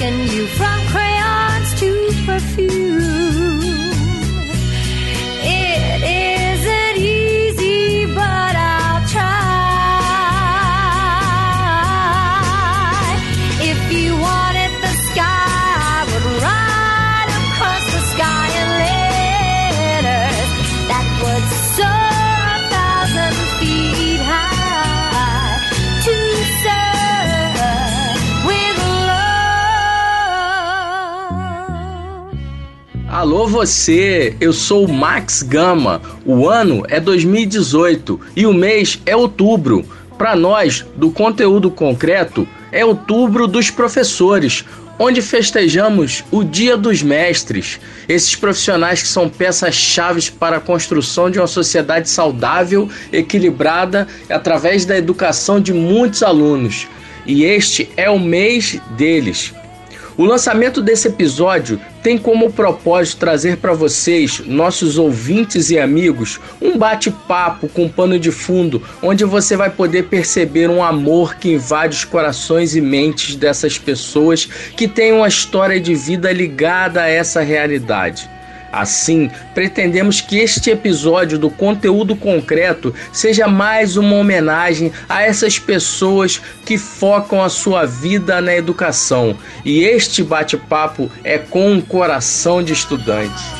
Taken you from crayons to perfume? Você, eu sou o Max Gama. O ano é 2018 e o mês é outubro. Para nós, do conteúdo concreto, é outubro dos professores, onde festejamos o Dia dos Mestres. Esses profissionais que são peças-chave para a construção de uma sociedade saudável, equilibrada, através da educação de muitos alunos. E este é o mês deles. O lançamento desse episódio tem como propósito trazer para vocês, nossos ouvintes e amigos, um bate-papo com pano de fundo, onde você vai poder perceber um amor que invade os corações e mentes dessas pessoas que têm uma história de vida ligada a essa realidade. Assim, pretendemos que este episódio do conteúdo concreto seja mais uma homenagem a essas pessoas que focam a sua vida na educação. E este bate-papo é com um coração de estudante.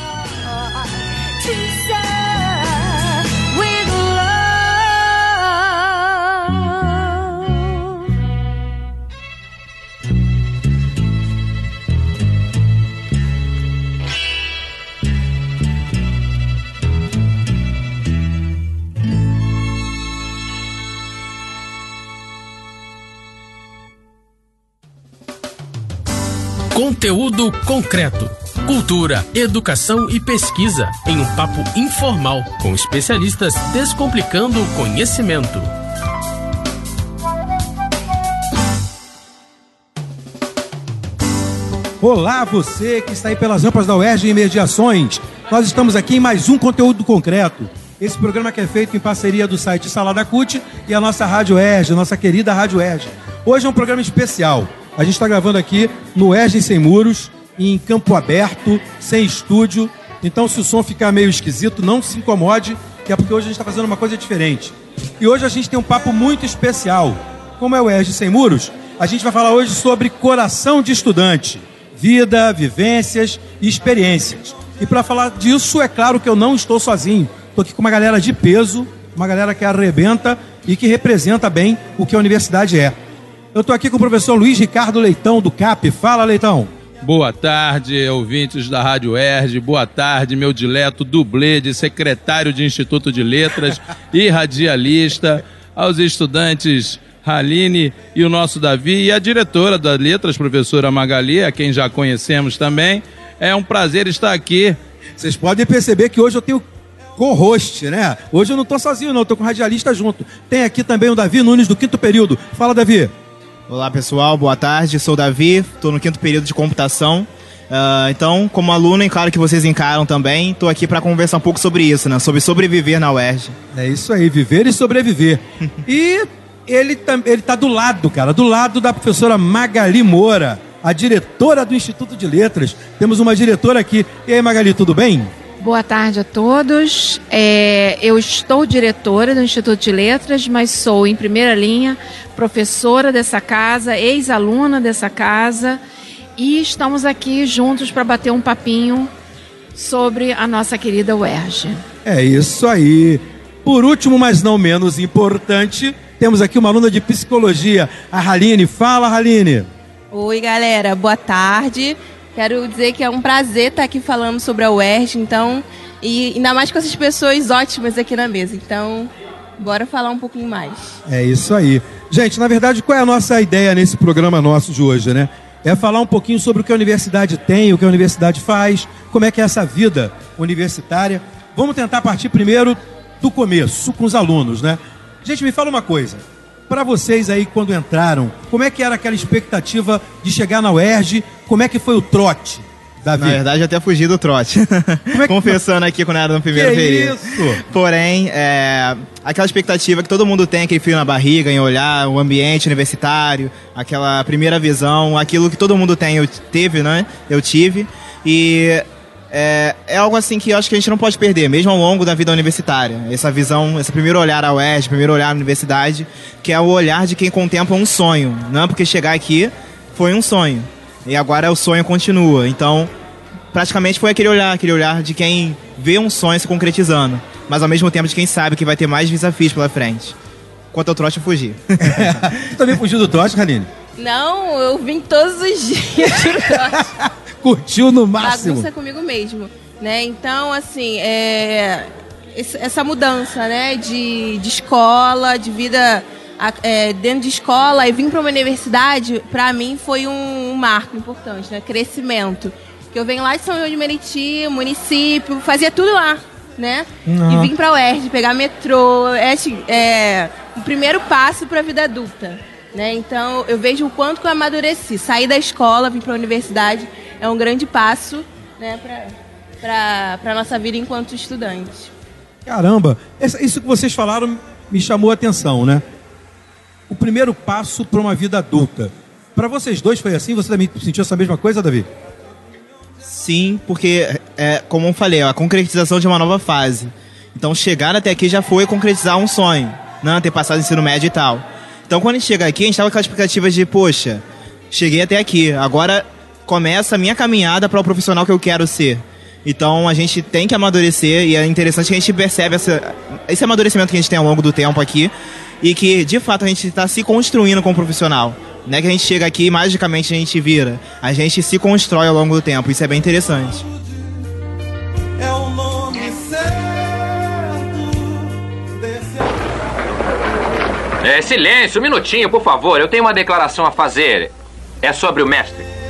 Conteúdo concreto. Cultura, educação e pesquisa em um papo informal com especialistas descomplicando o conhecimento. Olá, você que está aí pelas rampas da UERJ em Mediações. Nós estamos aqui em mais um conteúdo concreto. Esse programa que é feito em parceria do site Salada Cut e a nossa Rádio UERJ, nossa querida Rádio UERJ. Hoje é um programa especial. A gente está gravando aqui no UERJ Sem Muros, em campo aberto, sem estúdio. Então, se o som ficar meio esquisito, não se incomode, que é porque hoje a gente está fazendo uma coisa diferente. E hoje a gente tem um papo muito especial. Como é o UERJ Sem Muros, a gente vai falar hoje sobre coração de estudante vida, vivências e experiências. E para falar disso, é claro que eu não estou sozinho. Estou aqui com uma galera de peso, uma galera que arrebenta e que representa bem o que a universidade é. Eu estou aqui com o professor Luiz Ricardo Leitão, do CAP. Fala, Leitão. Boa tarde, ouvintes da Rádio Erge. Boa tarde, meu dileto dublê de secretário de Instituto de Letras e radialista. Aos estudantes Haline e o nosso Davi e a diretora das letras, professora Magali, a quem já conhecemos também. É um prazer estar aqui. Vocês podem perceber que hoje eu tenho co-host, né? Hoje eu não estou sozinho, não. Estou com o radialista junto. Tem aqui também o Davi Nunes, do quinto período. Fala, Davi. Olá pessoal, boa tarde. Sou o Davi, estou no quinto período de computação. Ah, então, como aluno, e claro que vocês encaram também, estou aqui para conversar um pouco sobre isso, né? Sobre sobreviver na UERJ. É isso aí, viver e sobreviver. e ele, ele tá do lado, cara, do lado da professora Magali Moura, a diretora do Instituto de Letras. Temos uma diretora aqui. E aí, Magali, tudo bem? Boa tarde a todos. É, eu estou diretora do Instituto de Letras, mas sou, em primeira linha, professora dessa casa, ex-aluna dessa casa E estamos aqui juntos para bater um papinho sobre a nossa querida UERJ. É isso aí. Por último, mas não menos importante, temos aqui uma aluna de psicologia, a Haline. Fala, Haline. Oi, galera, boa tarde. Quero dizer que é um prazer estar aqui falando sobre a UERJ, então, e ainda mais com essas pessoas ótimas aqui na mesa. Então, bora falar um pouquinho mais. É isso aí. Gente, na verdade, qual é a nossa ideia nesse programa nosso de hoje, né? É falar um pouquinho sobre o que a universidade tem, o que a universidade faz, como é que é essa vida universitária. Vamos tentar partir primeiro do começo, com os alunos, né? Gente, me fala uma coisa. Para vocês aí, quando entraram, como é que era aquela expectativa de chegar na UERJ? Como é que foi o trote, Davi? Na verdade, até fugi do trote. É que- Confessando aqui quando era no primeiro Que período. isso? Porém, é, aquela expectativa que todo mundo tem, aquele frio na barriga, em olhar o ambiente universitário, aquela primeira visão, aquilo que todo mundo tem, eu teve, né? Eu tive. E é, é algo assim que eu acho que a gente não pode perder, mesmo ao longo da vida universitária. Essa visão, esse primeiro olhar à UERJ, primeiro olhar à universidade, que é o olhar de quem contempla um sonho. Não é porque chegar aqui foi um sonho. E agora o sonho continua. Então, praticamente foi aquele olhar, aquele olhar de quem vê um sonho se concretizando, mas ao mesmo tempo de quem sabe que vai ter mais desafios pela frente. Quanto ao trote, eu fugi. Você também fugiu do trote, Haline? Não, eu vim todos os dias. Curtiu no máximo. Bagunça comigo mesmo, né? Então, assim, é, essa mudança, né, de, de escola, de vida é, dentro de escola e vir para uma universidade, para mim foi um, um marco importante, né? Crescimento. Que eu venho lá de São João de Meriti, município, fazia tudo lá, né? E vim para UERJ, pegar metrô, é, assim, é o primeiro passo para a vida adulta. Né? Então, eu vejo o quanto que eu amadureci. Sair da escola, vir para a universidade, é um grande passo né, para a nossa vida enquanto estudante. Caramba, isso que vocês falaram me chamou a atenção, né? O primeiro passo para uma vida adulta. Para vocês dois foi assim? Você também sentiu essa mesma coisa, Davi? Sim, porque, é, como eu falei, é a concretização de uma nova fase. Então, chegar até aqui já foi concretizar um sonho, né? ter passado ensino médio e tal. Então, quando a gente chega aqui, a gente tava com aquela expectativa de, poxa, cheguei até aqui, agora começa a minha caminhada para o profissional que eu quero ser. Então, a gente tem que amadurecer e é interessante que a gente percebe essa, esse amadurecimento que a gente tem ao longo do tempo aqui e que, de fato, a gente está se construindo como profissional. Não é que a gente chega aqui e magicamente a gente vira. A gente se constrói ao longo do tempo. Isso é bem interessante. É É, silêncio, um minutinho, por favor. Eu tenho uma declaração a fazer. É sobre o mestre.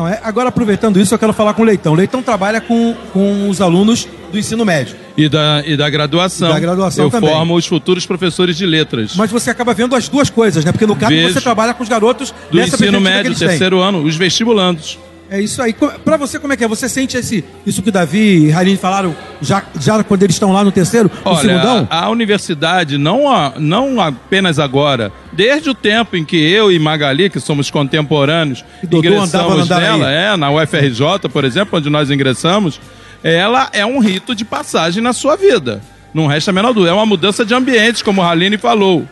Não, é, agora aproveitando isso, eu quero falar com o Leitão. O Leitão trabalha com, com os alunos do ensino médio. E da, e da graduação. E da graduação Eu também. formo os futuros professores de letras. Mas você acaba vendo as duas coisas, né? Porque no caso Vejo. você trabalha com os garotos do ensino médio, eles têm. terceiro ano, os vestibulandos. É isso aí. Pra você, como é que é? Você sente esse, isso que o Davi e Raline falaram já, já quando eles estão lá no terceiro, no Olha, segundão? a, a universidade, não, a- não apenas agora, desde o tempo em que eu e Magali, que somos contemporâneos, E andava ingressamos no nela, é, na UFRJ, por exemplo, onde nós ingressamos, ela é um rito de passagem na sua vida. Não resta a menor dúvida. É uma mudança de ambiente, como a Raline falou.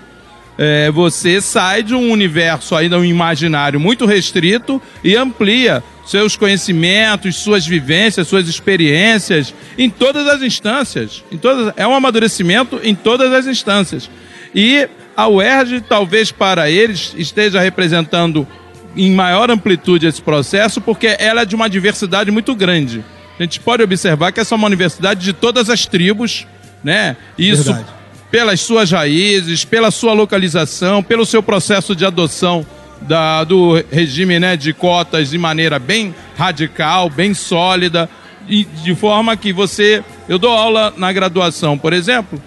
É, você sai de um universo ainda um imaginário muito restrito e amplia seus conhecimentos, suas vivências, suas experiências em todas as instâncias. Em todas, é um amadurecimento em todas as instâncias. E a UERJ, talvez para eles, esteja representando em maior amplitude esse processo, porque ela é de uma diversidade muito grande. A gente pode observar que essa é uma universidade de todas as tribos, né? Isso Verdade. Pelas suas raízes, pela sua localização, pelo seu processo de adoção da- do regime né, de cotas de maneira bem radical, bem sólida, e de forma que você. Eu dou aula na graduação, por exemplo,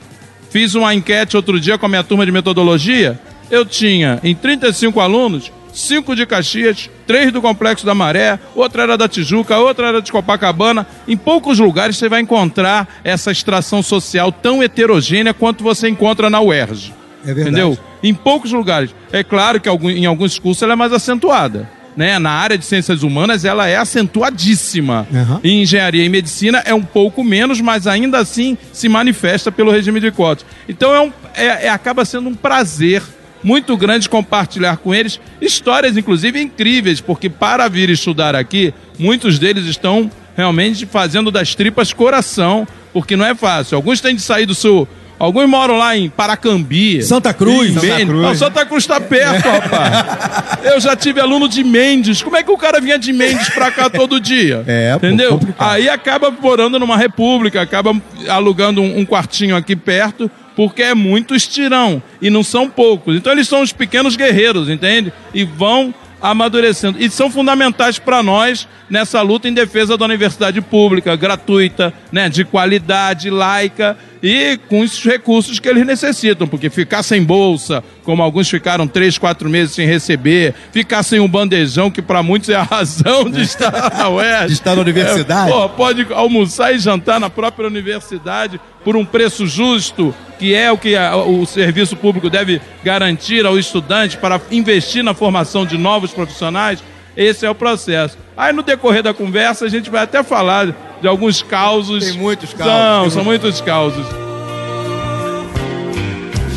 fiz uma enquete outro dia com a minha turma de metodologia. Eu tinha, em 35 alunos, cinco de Caxias, três do Complexo da Maré, outra era da Tijuca, outra era de Copacabana. Em poucos lugares você vai encontrar essa extração social tão heterogênea quanto você encontra na UERJ. É verdade. Entendeu? Em poucos lugares. É claro que em alguns cursos ela é mais acentuada. Né? Na área de ciências humanas ela é acentuadíssima. Aham. Em engenharia e medicina é um pouco menos, mas ainda assim se manifesta pelo regime de cotas. Então é um, é- é- acaba sendo um prazer muito grande compartilhar com eles histórias, inclusive incríveis, porque para vir estudar aqui, muitos deles estão realmente fazendo das tripas coração, porque não é fácil. Alguns têm de sair do seu. Alguns moram lá em Paracambi. Santa Cruz. Santa. Cruz. Não, Santa Cruz tá perto, rapaz. Eu já tive aluno de Mendes. Como é que o cara vinha de Mendes pra cá todo dia? É, pô, Entendeu? complicado. Aí acaba morando numa república, acaba alugando um, um quartinho aqui perto, porque é muito estirão. E não são poucos. Então eles são os pequenos guerreiros, entende? E vão amadurecendo. E são fundamentais para nós nessa luta em defesa da universidade pública, gratuita, né, de qualidade, laica e com os recursos que eles necessitam, porque ficar sem bolsa, como alguns ficaram três, quatro meses sem receber, ficar sem um bandejão, que para muitos é a razão de estar na UERJ. De estar na universidade. É, pô, pode almoçar e jantar na própria universidade por um preço justo, que é o que a- o serviço público deve garantir ao estudante para investir na formação de novos profissionais. Esse é o processo. Aí no decorrer da conversa a gente vai até falar de alguns causos. Tem muitos causos, São, tem são muitos causos.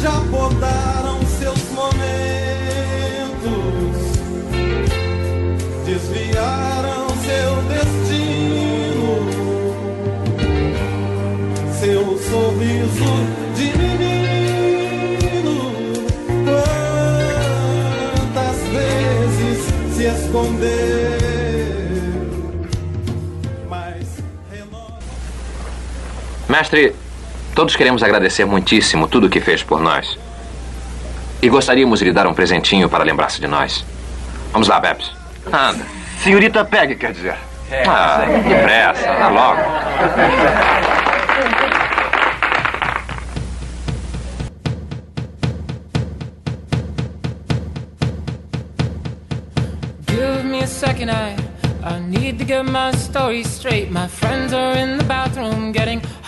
já podaram seus momentos, desviaram seu destino, seu sorriso Mestre, todos queremos agradecer muitíssimo tudo o que fez por nós. E gostaríamos de lhe dar um presentinho para lembrar-se de nós. Vamos lá, Bebs. Anda. Senhorita Peg, quer dizer. Ah, depressa, anda logo. Give me a second, I I need to get my story straight. My friends are in the bathroom, getting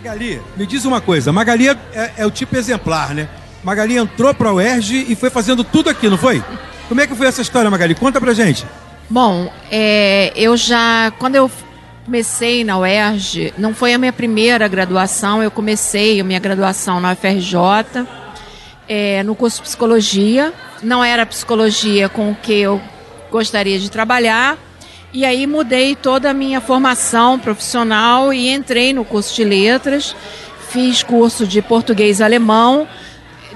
Magali, me diz uma coisa. Magali é, é o tipo exemplar, né? Magali entrou pra UERJ e foi fazendo tudo aqui, não foi? Como é que foi essa história, Magali? Conta pra gente. Bom, é, eu já. Quando eu comecei na UERJ, não foi a minha primeira graduação, eu comecei a minha graduação na UFRJ, é, no curso de psicologia. Não era a psicologia com o que eu gostaria de trabalhar. E aí mudei toda a minha formação profissional e entrei no curso de letras. Fiz curso de português e alemão.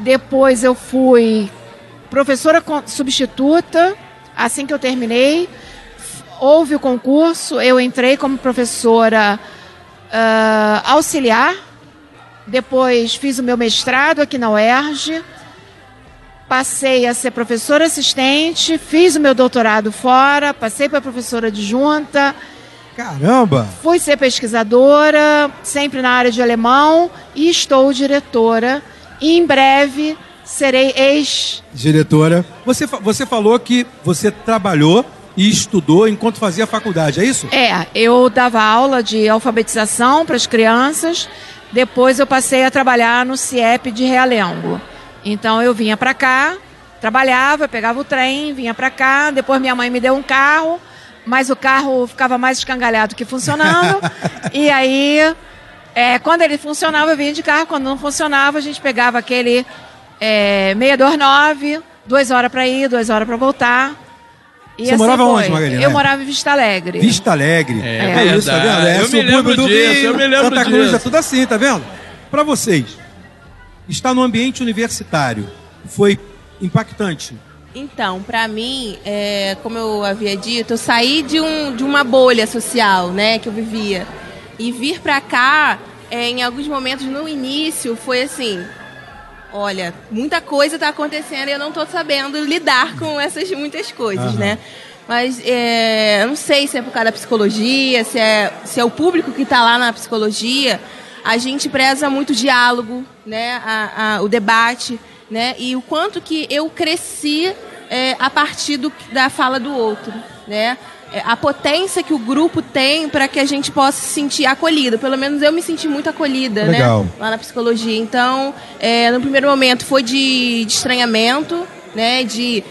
Depois eu fui professora substituta. Assim que eu terminei, houve o concurso, eu entrei como professora ah, auxiliar Depois fiz o meu mestrado aqui na UERJ. Passei a ser professora assistente, fiz o meu doutorado fora, passei para professora adjunta, Caramba! fui ser pesquisadora, sempre na área de alemão, e estou diretora. E em breve serei ex Diretora, você, você falou que você trabalhou e estudou enquanto fazia faculdade, é isso? É, eu dava aula de alfabetização para as crianças, depois eu passei a trabalhar no CIEP de Realengo. Então eu vinha para cá, trabalhava, pegava o trem, vinha para cá, depois minha mãe me deu um carro, mas o carro ficava mais escangalhado que funcionando. e aí, é, quando ele funcionava, eu vinha de carro, quando não funcionava, a gente pegava aquele é, 629, duas horas para ir, duas horas para voltar. E Você morava foi. onde, Magalhães? Eu morava em Vista Alegre. Vista Alegre. É isso, tá vendo? É Eu me subúrbio lembro do disso, Rio, eu me lembro Santa Cruz, disso. é tudo assim, tá vendo? Pra vocês, estar no ambiente universitário foi impactante? Então, pra mim, é, como eu havia dito, eu saí de, um, de uma bolha social, né, que eu vivia. E vir pra cá, é, em alguns momentos no início, foi assim: olha, muita coisa tá acontecendo e eu não tô sabendo lidar com essas muitas coisas, Aham. né? Mas é, eu não sei se é por causa da psicologia, se é, se é o público que está lá na psicologia. A gente preza muito o diálogo, né? A- a- o debate, né? E o quanto que eu cresci é, a partir do- da fala do outro, né? É, a potência que o grupo tem para que a gente possa se sentir acolhido. Pelo menos eu me senti muito acolhida, Legal. né? Lá na psicologia. Então, é, no primeiro momento foi de, de estranhamento, né? De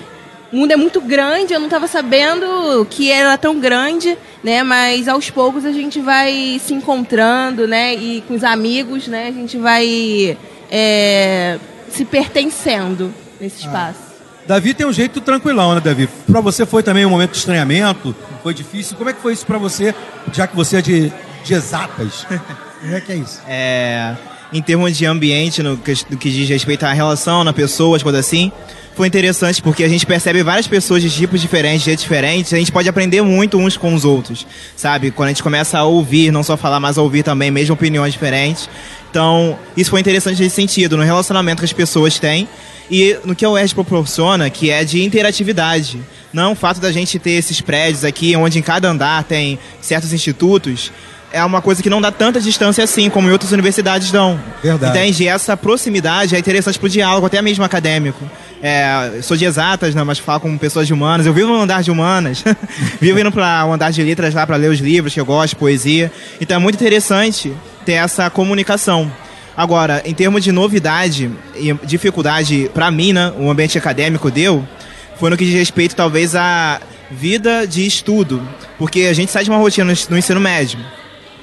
o mundo é muito grande, eu não estava sabendo que era tão grande, né? Mas aos poucos a gente vai se encontrando, né? E com os amigos, né? A gente vai é, se pertencendo nesse espaço. Davi tem um jeito tranquilão, né, Davi? Pra você foi também um momento de estranhamento? Foi difícil? Como é que foi isso pra você, já que você é de, de exatas? Como é que é isso? É, em termos de ambiente, no que, no que diz respeito à relação, na pessoa, as coisas assim, foi interessante porque a gente percebe várias pessoas de tipos diferentes, de jeitos diferentes, a gente pode aprender muito uns com os outros, sabe? Quando a gente começa a ouvir, não só falar, mas a ouvir também, mesmo opiniões diferentes. Então, isso foi interessante nesse sentido, no relacionamento que as pessoas têm e no que a UERJ proporciona, que é de interatividade. Não o fato da gente ter esses prédios aqui, onde em cada andar tem certos institutos, é uma coisa que não dá tanta distância assim, como em outras universidades dão. Verdade. Entende? E essa proximidade é interessante pro diálogo, até mesmo acadêmico. É, sou de exatas, né, mas falo com pessoas de humanas. Eu vivo no andar de humanas, vivo indo para o andar de letras lá para ler os livros que eu gosto, poesia. Então é muito interessante ter essa comunicação. Agora, em termos de novidade e dificuldade para mim, né, o ambiente acadêmico deu, foi no que diz respeito talvez à vida de estudo, porque a gente sai de uma rotina no ensino médio,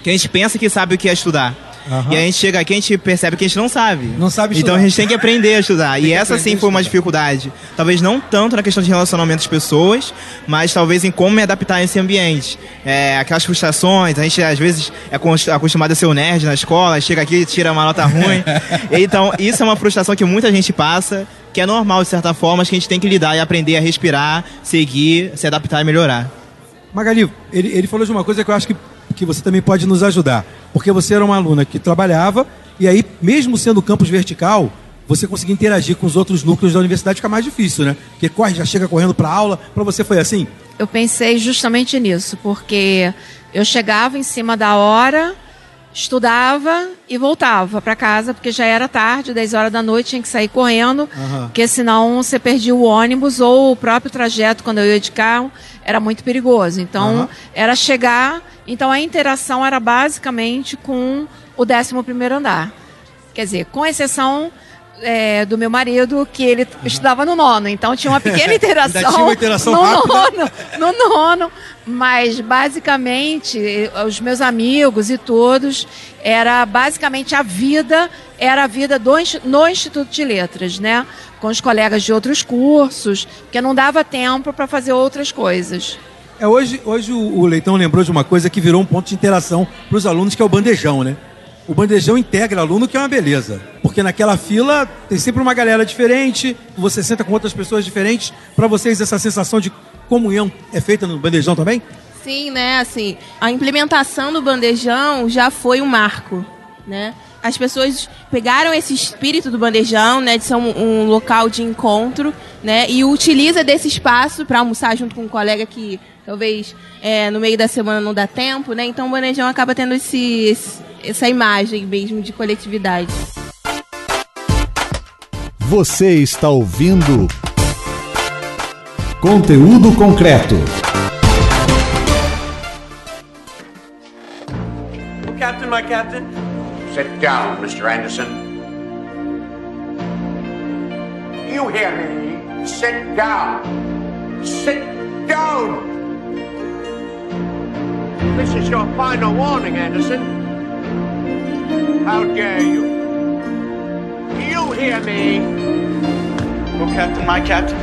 que a gente pensa que sabe o que é estudar. Aham. E a gente chega aqui a gente percebe que a gente não sabe. Não sabe Então a estudar. gente tem que aprender a estudar. Tem E essa sim a foi uma dificuldade. Talvez não tanto na questão de relacionamento das pessoas, mas talvez em como me adaptar a esse ambiente. É, aquelas frustrações, a gente às vezes é acostumado a ser o nerd na escola, chega aqui e tira uma nota ruim. então, isso é uma frustração que muita gente passa, que é normal de certa forma, mas que a gente tem que lidar e aprender a respirar, seguir, se adaptar e melhorar. Magali, ele, ele falou de uma coisa que eu acho que, que você também pode nos ajudar. Porque você era uma aluna que trabalhava, e aí, mesmo sendo campus vertical, você conseguir interagir com os outros núcleos da universidade fica mais difícil, né? Porque corre, já chega correndo pra aula. Pra você foi assim? Eu pensei justamente nisso, porque eu chegava em cima da hora, estudava e voltava para casa, porque já era tarde, 10 horas da noite, tinha que sair correndo, Aham. porque senão você perdia o ônibus ou o próprio trajeto, quando eu ia de carro, era muito perigoso. Então, Aham. era chegar. Então, a interação era basicamente com o 11 andar. Quer dizer, com exceção. É, do meu marido, que ele estudava no nono, então tinha uma pequena interação, Ainda tinha uma interação no rápida. nono, no nono, mas basicamente os meus amigos e todos era basicamente a vida era a vida do, no Instituto de Letras, né? Com os colegas de outros cursos, porque não dava tempo para fazer outras coisas. É, hoje, hoje o, o Leitão lembrou de uma coisa que virou um ponto de interação para os alunos, que é o bandejão, né? O bandejão integra aluno, que é uma beleza. Porque naquela fila tem sempre uma galera diferente, você senta com outras pessoas diferentes. Para vocês, essa sensação de comunhão é feita no bandejão também? Sim, né? Assim, a implementação do bandejão já foi um marco, né? as pessoas pegaram esse espírito do bandejão, né, de ser um, um local de encontro, né, e utiliza desse espaço para almoçar junto com um colega que talvez é, no meio da semana não dá tempo, né? Então o bandejão acaba tendo esse, esse- essa imagem mesmo de coletividade. Você está ouvindo Conteúdo concreto. Captain, my captain. Sit down, Mr. Anderson. You hear me? Sit down. Sit down. This is your final warning, Anderson. How dare you? You hear me? Oh, Captain, my captain.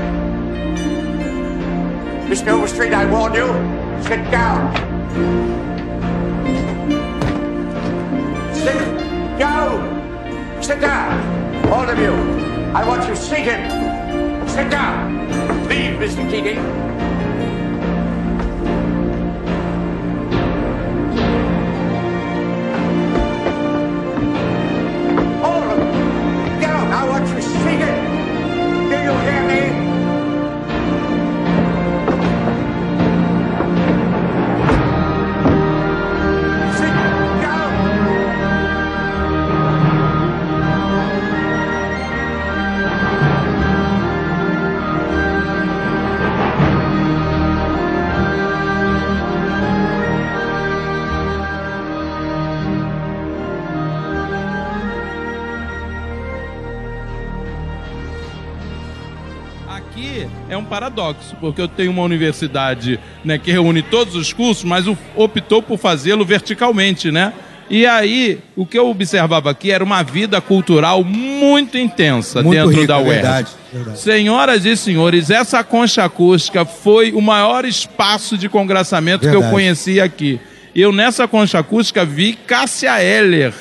Mr. Overstreet, I warn you. Sit down. Sit down. Sit down. All of you. I want you seated. Sit down. Leave, Mr. Keating. Paradoxo, porque eu tenho uma universidade né, que reúne todos os cursos, mas optou por fazê-lo verticalmente, né? E aí, o que eu observava aqui era uma vida cultural muito intensa Muito dentro rica, da UERJ. verdade, verdade. Senhoras e senhores, essa concha acústica foi o maior espaço de congraçamento que eu Verdade. conheci aqui. Eu, nessa concha acústica, vi Cássia Eller.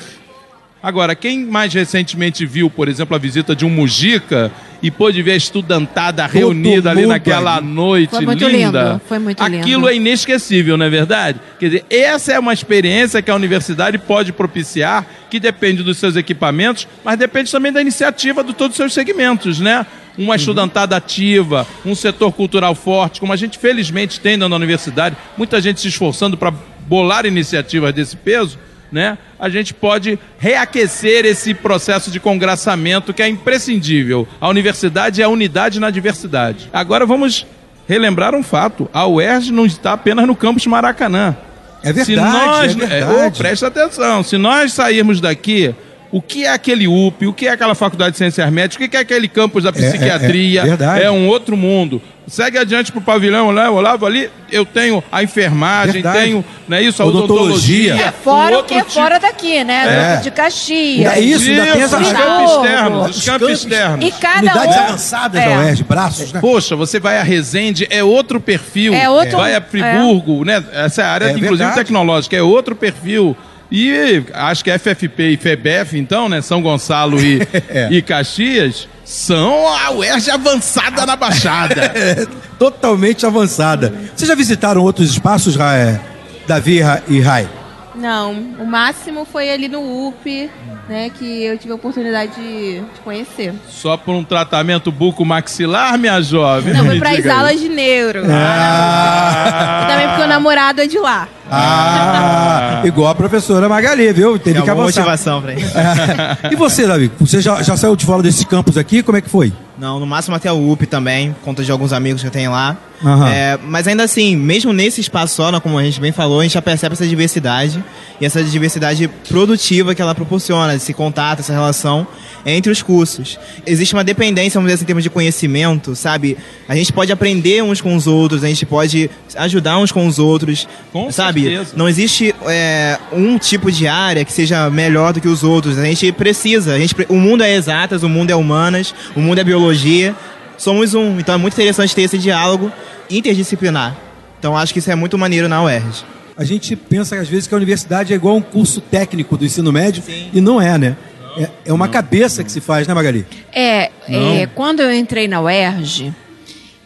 Agora, quem mais recentemente viu, por exemplo, a visita de um Mujica e pôde ver a estudantada reunida ali naquela ali. noite Foi muito linda. lindo, foi muito Aquilo lindo. é inesquecível, não é verdade? Quer dizer, essa é uma experiência que a universidade pode propiciar, que depende dos seus equipamentos, mas depende também da iniciativa de todos os seus segmentos, né? Uma estudantada ativa, um setor cultural forte, como a gente felizmente tem na universidade, muita gente se esforçando para bolar iniciativas desse peso, né? A gente pode reaquecer esse processo de congraçamento que é imprescindível. A universidade é a unidade na diversidade. Agora vamos relembrar um fato. A UERJ não está apenas no campus Maracanã. É verdade, Se nós, é verdade. ô, presta atenção. Se nós sairmos daqui, o que é aquele UP, o que é aquela faculdade de ciências médicas, o que é aquele campus da é, é psiquiatria? verdade. um outro mundo. Segue adiante pro pavilhão, né? Olavo ali, eu tenho a enfermagem, Verdade. tenho, não é isso, a Odontologia. odontologia. É fora um o que é tipo- fora daqui, né? É. De Caxias. É isso, ainda tem essa- os campos externos, os Os campos externos. E cada Unidades um... avançadas É. da UERJ, braços, né? Poxa, você vai a Resende, é outro perfil. É outro- Vai a Friburgo, né? Essa é área, É inclusive, verdade. tecnológica, é outro perfil. E acho que FFP e FEBEF, então, né? São Gonçalo e, É. e Caxias, são a UERJ avançada na Baixada. É, totalmente avançada. Vocês já visitaram outros espaços, é, Davi e e Rai? Não, o máximo foi ali no UP, né, que eu tive a oportunidade de, de conhecer. Só por um tratamento buco-maxilar, minha jovem? Não, fui para as aulas de neuro. Ah, E também porque o namorado é de lá. ah, igual a professora Magali, viu? Teve É que uma avançar. motivação pra isso. e você, Davi? Você já, já saiu de fora desse campus aqui? Como é que foi? Não, no máximo até o UP também, conta de alguns amigos que eu tenho lá. Aham. É, mas ainda assim, mesmo nesse espaço só, né, como a gente bem falou, a gente já percebe essa diversidade e essa diversidade produtiva que ela proporciona, esse contato, essa relação entre os cursos. Existe uma dependência, vamos dizer assim, em termos de conhecimento, sabe? A gente pode aprender uns com os outros, a gente pode ajudar uns com os outros, Com sabe? certeza. Não existe é, um tipo de área que seja melhor do que os outros. A gente precisa. A gente, o mundo é exatas, o mundo é humanas, o mundo é biologia. Somos um. Então é muito interessante ter esse diálogo interdisciplinar. Então acho que isso é muito maneiro na UERJ. A gente pensa às vezes que a universidade é igual a um curso técnico do ensino médio e não é, né? É, é uma cabeça que se faz, né, Magali? É, Não. é, quando eu entrei na UERJ,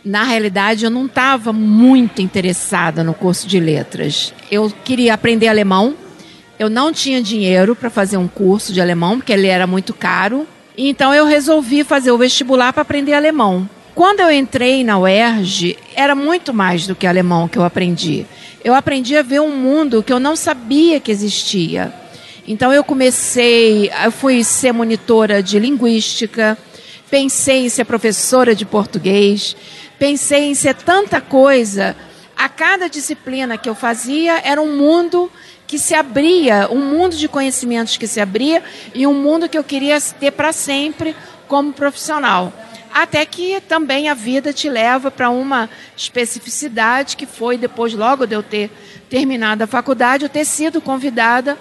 na realidade eu não estava muito interessada no curso de letras. Eu queria aprender alemão, Eu não tinha dinheiro para fazer um curso de alemão, porque ele era muito caro. Então eu resolvi fazer o vestibular para aprender alemão. Quando eu entrei na UERJ, era muito mais do que alemão que eu aprendi. Eu aprendi a ver um mundo que eu não sabia que existia. Então eu comecei, eu fui ser monitora de linguística, pensei em ser professora de português, pensei em ser tanta coisa. A cada disciplina que eu fazia era um mundo que se abria, um mundo de conhecimentos que se abria e um mundo que eu queria ter para sempre como profissional. Até que também a vida te leva para uma especificidade que foi depois, logo de eu ter terminado a faculdade, eu ter sido convidada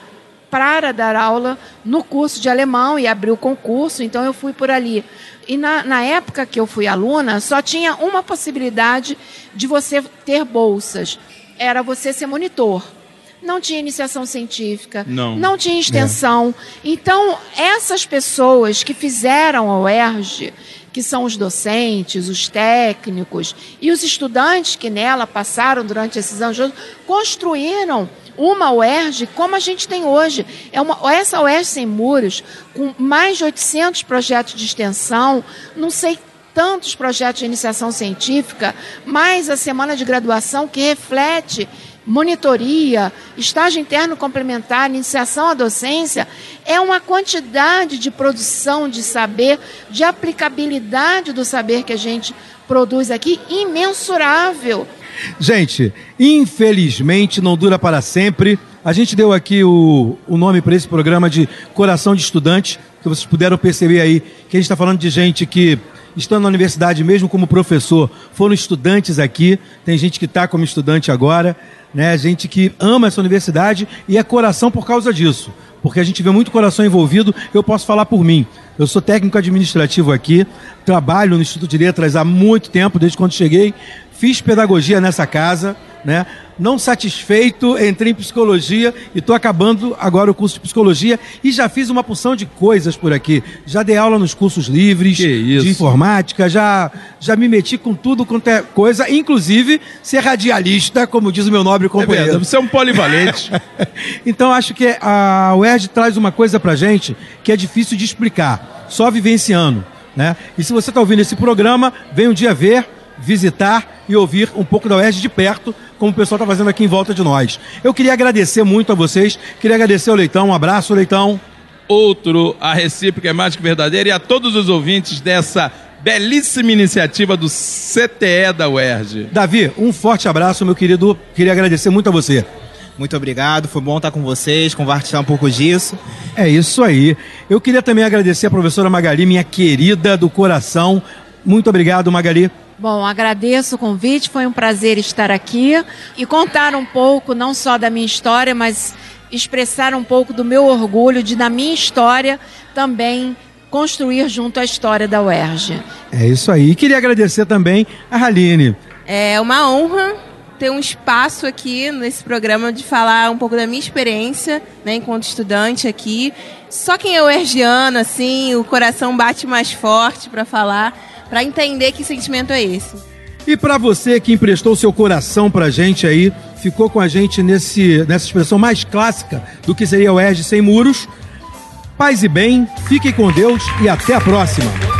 para dar aula no curso de alemão e abrir o concurso, então eu fui por ali. E na, na época que eu fui aluna, só tinha uma possibilidade de você ter bolsas: era você ser monitor. Não tinha iniciação científica, Não. não tinha extensão. Então, essas pessoas que fizeram a UERJ, que são os docentes, os técnicos e os estudantes que nela passaram durante esses anos, construíram uma UERJ como a gente tem hoje. É uma, essa UERJ sem muros, com mais de 800 projetos de extensão, não sei tantos projetos de iniciação científica, mais a semana de graduação que reflete monitoria, estágio interno complementar, iniciação à docência, é uma quantidade de produção de saber, de aplicabilidade do saber que a gente produz aqui imensurável. Gente, infelizmente não dura para sempre. A gente deu aqui o, o nome para esse programa de Coração de Estudante, que vocês puderam perceber aí que a gente está falando de gente que, estando na universidade mesmo como professor, foram estudantes aqui. Tem gente que está como estudante agora, né? Gente que ama essa universidade e é coração por causa disso. Porque a gente vê muito coração envolvido, eu posso falar por mim. Eu sou técnico administrativo aqui, trabalho no Instituto de Letras há muito tempo, desde quando cheguei. Fiz pedagogia nessa casa, né? Não satisfeito, entrei em psicologia e estou acabando agora o curso de psicologia e já fiz uma porção de coisas por aqui. Já dei aula nos cursos livres de informática, já, já me meti com tudo quanto é coisa, inclusive ser radialista, como diz o meu nobre companheiro. verdade, você é um polivalente. então acho que a UERJ traz uma coisa pra gente que é difícil de explicar, só vivenciando. Né? E se você está ouvindo esse programa, vem um dia ver, visitar e ouvir um pouco da UERJ de perto, como o pessoal está fazendo aqui em volta de nós. Eu queria agradecer muito a vocês, queria agradecer ao Leitão, um abraço, Leitão. Outro, a recíproca é mais que verdadeira, e a todos os ouvintes dessa belíssima iniciativa do CTE da UERJ. Davi, um forte abraço, meu querido. Queria agradecer muito a você. Muito obrigado, foi bom estar com vocês, compartilhar um pouco disso. É isso aí. Eu queria também agradecer a professora Magali, minha querida do coração. Muito obrigado, Magali. Bom, agradeço o convite, foi um prazer estar aqui e contar um pouco, não só da minha história, mas expressar um pouco do meu orgulho de, na minha história, também construir junto à história da UERJ. É isso aí. E queria agradecer também a Haline. É uma honra ter um espaço aqui nesse programa de falar um pouco da minha experiência, né, enquanto estudante aqui. Só quem é uergiano, assim, o coração bate mais forte para falar, para entender que sentimento é esse. E para você que emprestou seu coração pra gente aí, ficou com a gente nesse, nessa expressão mais clássica do que seria o UERJ sem muros, paz e bem, fiquem com Deus e até a próxima.